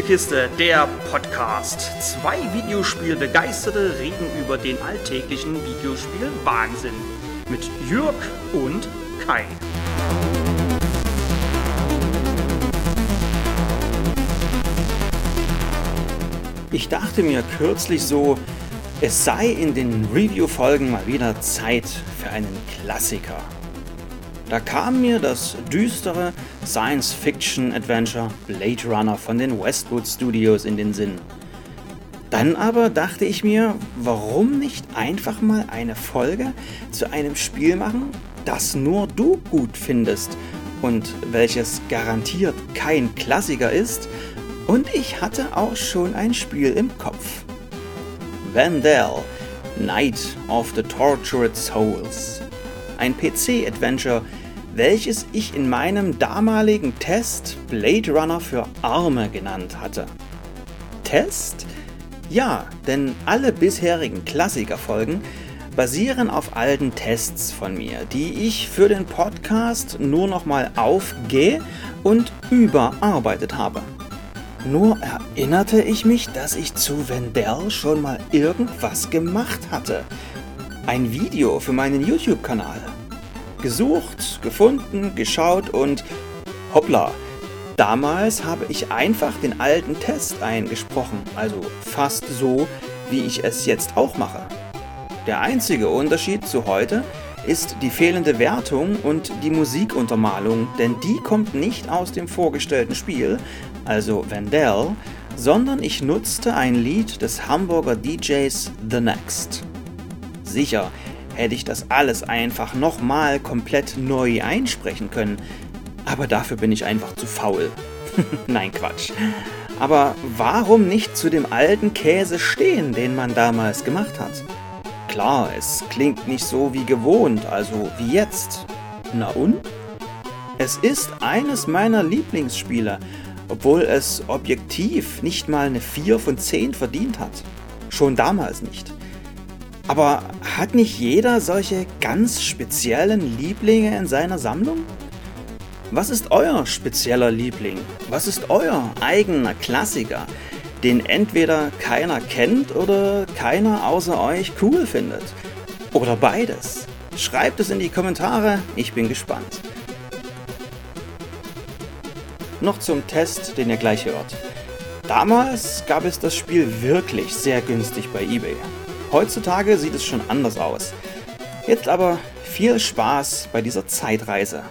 Spielekiste, der Podcast. Zwei Videospielbegeisterte reden über den alltäglichen Videospiel-Wahnsinn. Mit Jürg und Kai. Ich dachte mir kürzlich so, es sei in den Review-Folgen mal wieder Zeit für einen Klassiker. Da kam mir das düstere Science-Fiction-Adventure Blade Runner von den Westwood Studios in den Sinn. Dann aber dachte ich mir, warum nicht einfach mal eine Folge zu einem Spiel machen, das nur du gut findest und welches garantiert kein Klassiker ist. Und ich hatte auch schon ein Spiel im Kopf. Vandal, Night of the Tortured Souls. Ein PC-Adventure, welches ich in meinem damaligen Test Blade Runner für Arme genannt hatte. Test? Ja, denn alle bisherigen Klassikerfolgen basieren auf alten Tests von mir, die ich für den Podcast nur nochmal aufge- und überarbeitet habe. Nur erinnerte ich mich, dass ich zu Vendel schon mal irgendwas gemacht hatte. Ein Video für meinen YouTube-Kanal gesucht, gefunden, geschaut und hoppla. Damals habe ich einfach den alten Test eingesprochen, also fast so, wie ich es jetzt auch mache. Der einzige Unterschied zu heute ist die fehlende Wertung und die Musikuntermalung, denn die kommt nicht aus dem vorgestellten Spiel, also Vandal, sondern ich nutzte ein Lied des Hamburger DJs The Next. Sicher, hätte ich das alles einfach nochmal komplett neu einsprechen können. Aber dafür bin ich einfach zu faul. Nein, Quatsch. Aber warum nicht zu dem alten Käse stehen, den man damals gemacht hat? Klar, es klingt nicht so wie gewohnt, also wie jetzt. Na und? Es ist eines meiner Lieblingsspiele, obwohl es objektiv nicht mal eine 4 von 10 verdient hat. Schon damals nicht. Aber hat nicht jeder solche ganz speziellen Lieblinge in seiner Sammlung? Was ist euer spezieller Liebling? Was ist euer eigener Klassiker, den entweder keiner kennt oder keiner außer euch cool findet? Oder beides? Schreibt es in die Kommentare, ich bin gespannt. Noch zum Test, den ihr gleich hört. Damals gab es das Spiel wirklich sehr günstig bei eBay. Heutzutage sieht es schon anders aus. Jetzt aber viel Spaß bei dieser Zeitreise.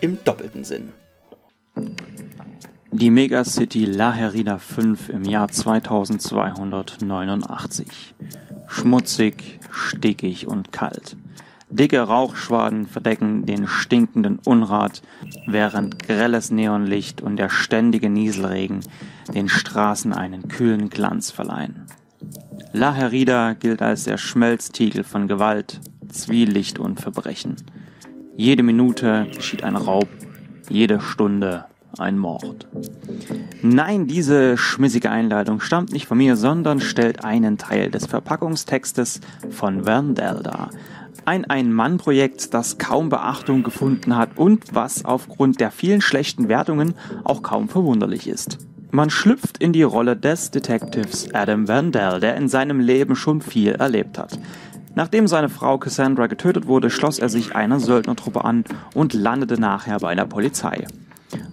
Im doppelten Sinn. Die Megacity La Herida 5 im Jahr 2289. Schmutzig, stickig und kalt. Dicke Rauchschwaden verdecken den stinkenden Unrat, während grelles Neonlicht und der ständige Nieselregen den Straßen einen kühlen Glanz verleihen. La Herida gilt als der Schmelztiegel von Gewalt, Zwielicht und Verbrechen. Jede Minute geschieht ein Raub, jede Stunde ein Mord. Nein, diese schmissige Einleitung stammt nicht von mir, sondern stellt einen Teil des Verpackungstextes von Verndell dar. Ein Ein-Mann-Projekt, das kaum Beachtung gefunden hat und was aufgrund der vielen schlechten Wertungen auch kaum verwunderlich ist. Man schlüpft in die Rolle des Detectives Adam Vandal, der in seinem Leben schon viel erlebt hat. Nachdem seine Frau Cassandra getötet wurde, schloss er sich einer Söldnertruppe an und landete nachher bei der Polizei.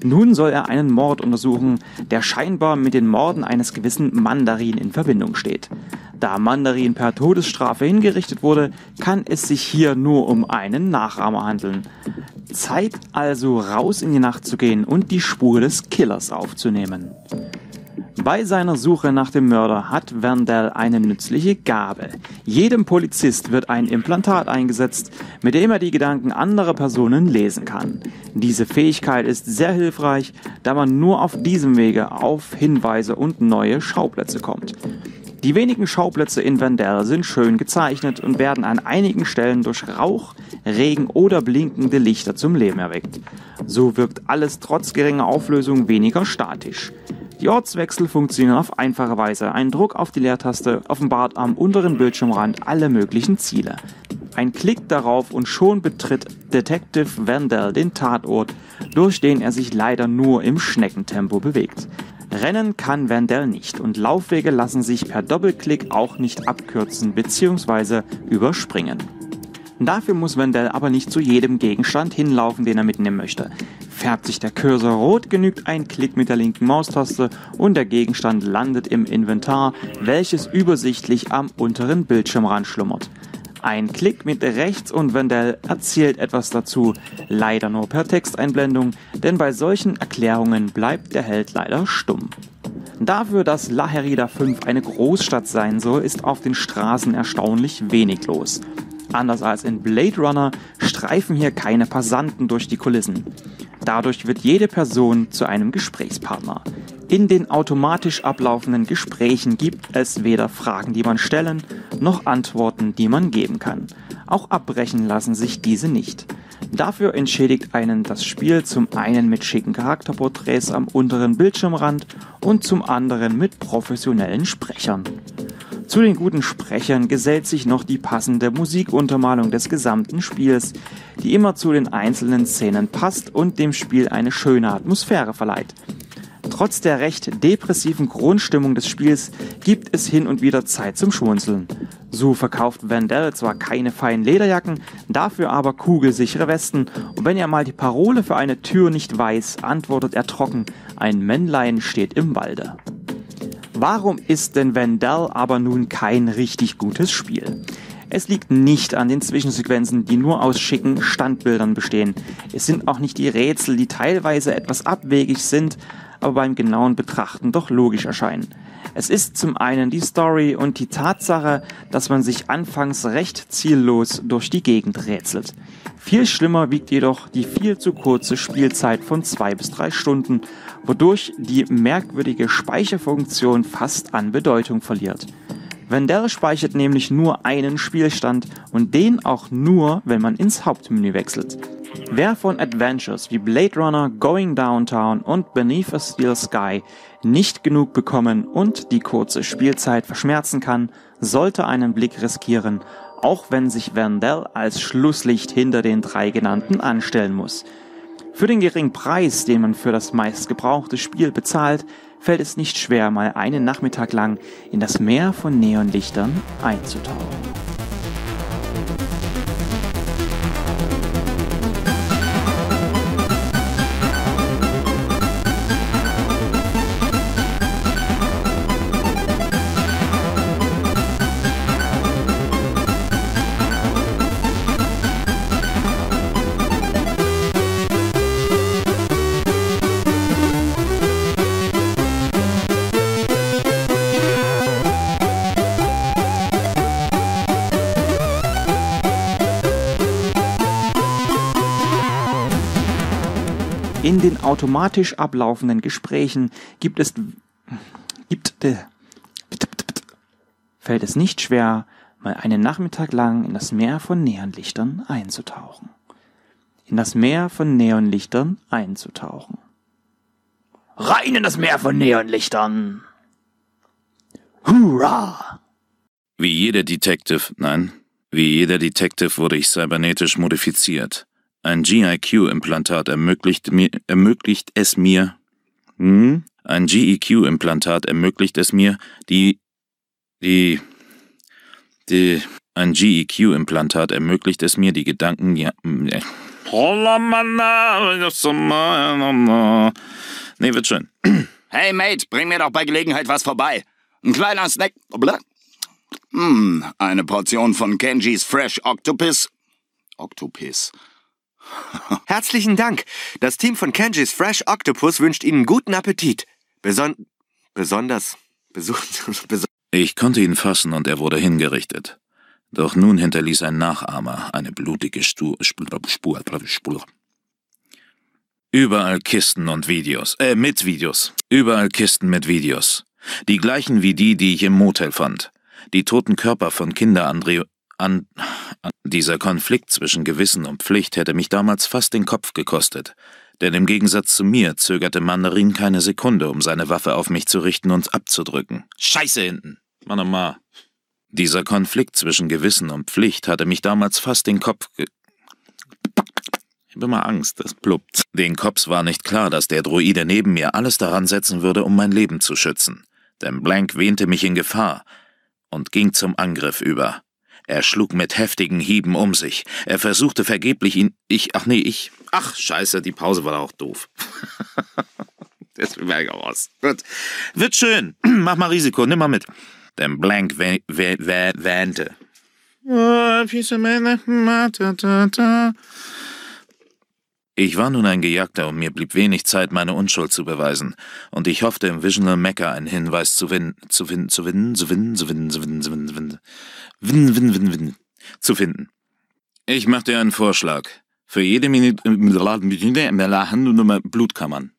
Nun soll er einen Mord untersuchen, der scheinbar mit den Morden eines gewissen Mandarin in Verbindung steht. Da Mandarin per Todesstrafe hingerichtet wurde, kann es sich hier nur um einen Nachahmer handeln. Zeit also raus in die Nacht zu gehen und die Spur des Killers aufzunehmen. Bei seiner Suche nach dem Mörder hat Vandal eine nützliche Gabe. Jedem Polizist wird ein Implantat eingesetzt, mit dem er die Gedanken anderer Personen lesen kann. Diese Fähigkeit ist sehr hilfreich, da man nur auf diesem Wege auf Hinweise und neue Schauplätze kommt. Die wenigen Schauplätze in Vandal sind schön gezeichnet und werden an einigen Stellen durch Rauch, Regen oder blinkende Lichter zum Leben erweckt. So wirkt alles trotz geringer Auflösung weniger statisch. Die Ortswechsel funktionieren auf einfache Weise. Ein Druck auf die Leertaste offenbart am unteren Bildschirmrand alle möglichen Ziele. Ein Klick darauf und schon betritt Detective Vandal den Tatort, durch den er sich leider nur im Schneckentempo bewegt. Rennen kann Vandal nicht und Laufwege lassen sich per Doppelklick auch nicht abkürzen bzw. überspringen. Dafür muss Vandal aber nicht zu jedem Gegenstand hinlaufen, den er mitnehmen möchte. Färbt sich der Cursor rot, genügt ein Klick mit der linken Maustaste und der Gegenstand landet im Inventar, welches übersichtlich am unteren Bildschirmrand schlummert. Ein Klick mit rechts und Vandal erzählt etwas dazu, leider nur per Texteinblendung, denn bei solchen Erklärungen bleibt der Held leider stumm. Dafür, dass La Herida 5 eine Großstadt sein soll, ist auf den Straßen erstaunlich wenig los. Anders als in Blade Runner streifen hier keine Passanten durch die Kulissen. Dadurch wird jede Person zu einem Gesprächspartner. In den automatisch ablaufenden Gesprächen gibt es weder Fragen, die man stellen, noch Antworten, die man geben kann. Auch abbrechen lassen sich diese nicht. Dafür entschädigt einen das Spiel zum einen mit schicken Charakterporträts am unteren Bildschirmrand und zum anderen mit professionellen Sprechern. Zu den guten Sprechern gesellt sich noch die passende Musikuntermalung des gesamten Spiels, die immer zu den einzelnen Szenen passt und dem Spiel eine schöne Atmosphäre verleiht. Trotz der recht depressiven Grundstimmung des Spiels gibt es hin und wieder Zeit zum Schmunzeln. So verkauft Vandal zwar keine feinen Lederjacken, dafür aber kugelsichere Westen und wenn er mal die Parole für eine Tür nicht weiß, antwortet er trocken, ein Männlein steht im Walde. Warum ist denn Vandal aber nun kein richtig gutes Spiel? Es liegt nicht an den Zwischensequenzen, die nur aus schicken Standbildern bestehen. Es sind auch nicht die Rätsel, die teilweise etwas abwegig sind, aber beim genauen Betrachten doch logisch erscheinen. Es ist zum einen die Story und die Tatsache, dass man sich anfangs recht ziellos durch die Gegend rätselt. Viel schlimmer wiegt jedoch die viel zu kurze Spielzeit von zwei bis drei Stunden, wodurch die merkwürdige Speicherfunktion fast an Bedeutung verliert. Vandal speichert nämlich nur einen Spielstand und den auch nur, wenn man ins Hauptmenü wechselt. Wer von Adventures wie Blade Runner, Going Downtown und Beneath a Steel Sky nicht genug bekommen und die kurze Spielzeit verschmerzen kann, sollte einen Blick riskieren auch wenn sich Vandal als Schlusslicht hinter den drei genannten anstellen muss. Für den geringen Preis, den man für das meistgebrauchte Spiel bezahlt, fällt es nicht schwer, mal einen Nachmittag lang in das Meer von Neonlichtern einzutauchen. In den automatisch ablaufenden Gesprächen gibt es gibt fällt es nicht schwer, mal einen Nachmittag lang in das Meer von Neonlichtern einzutauchen. In das Meer von Neonlichtern einzutauchen. Rein in das Meer von Neonlichtern! Hurra! Wie jeder Detective, nein, wie jeder Detective wurde ich cybernetisch modifiziert. Ein GIQ-Implantat ermöglicht, mir, ermöglicht es mir, hm? ein GEQ-Implantat ermöglicht es mir, die, die, die, ein GEQ-Implantat ermöglicht es mir, die Gedanken, ja, nee, wird schön. Hey Mate, bring mir doch bei Gelegenheit was vorbei. Ein kleiner Snack. Hm, eine Portion von Kenjis Fresh Octopus. Octopus. Herzlichen Dank. Das Team von Kenji's Fresh Octopus wünscht Ihnen guten Appetit. Beson besonders. Beson beson ich konnte ihn fassen und er wurde hingerichtet. Doch nun hinterließ ein Nachahmer eine blutige Stu Spur, Spur. Überall Kisten und Videos, äh, mit Videos. Überall Kisten mit Videos. Die gleichen wie die, die ich im Motel fand. Die toten Körper von Kinder Andre an, an dieser Konflikt zwischen Gewissen und Pflicht hätte mich damals fast den Kopf gekostet, denn im Gegensatz zu mir zögerte Mandarin keine Sekunde, um seine Waffe auf mich zu richten und abzudrücken. Scheiße hinten! Manama. Dieser Konflikt zwischen Gewissen und Pflicht hatte mich damals fast den Kopf ge Ich habe immer Angst, das pluppt. Den Cops war nicht klar, dass der Droide neben mir alles daran setzen würde, um mein Leben zu schützen. Denn Blank wähnte mich in Gefahr und ging zum Angriff über. Er schlug mit heftigen Hieben um sich. Er versuchte vergeblich ihn. Ich. Ach nee, ich. Ach, scheiße, die Pause war auch doof. das wäre ich raus. Gut. Wird schön. Mach mal Risiko, nimm mal mit. Denn Blank wähnte. Ich war nun ein Gejagter und mir blieb wenig Zeit, meine Unschuld zu beweisen. Und ich hoffte im Visional Mecker einen Hinweis zu finden, zu finden, zu finden, zu finden, zu finden, zu finden, zu finden, zu finden, win, win, win, win, zu finden. Ich machte einen Vorschlag. Für jede Minute Blutkammern.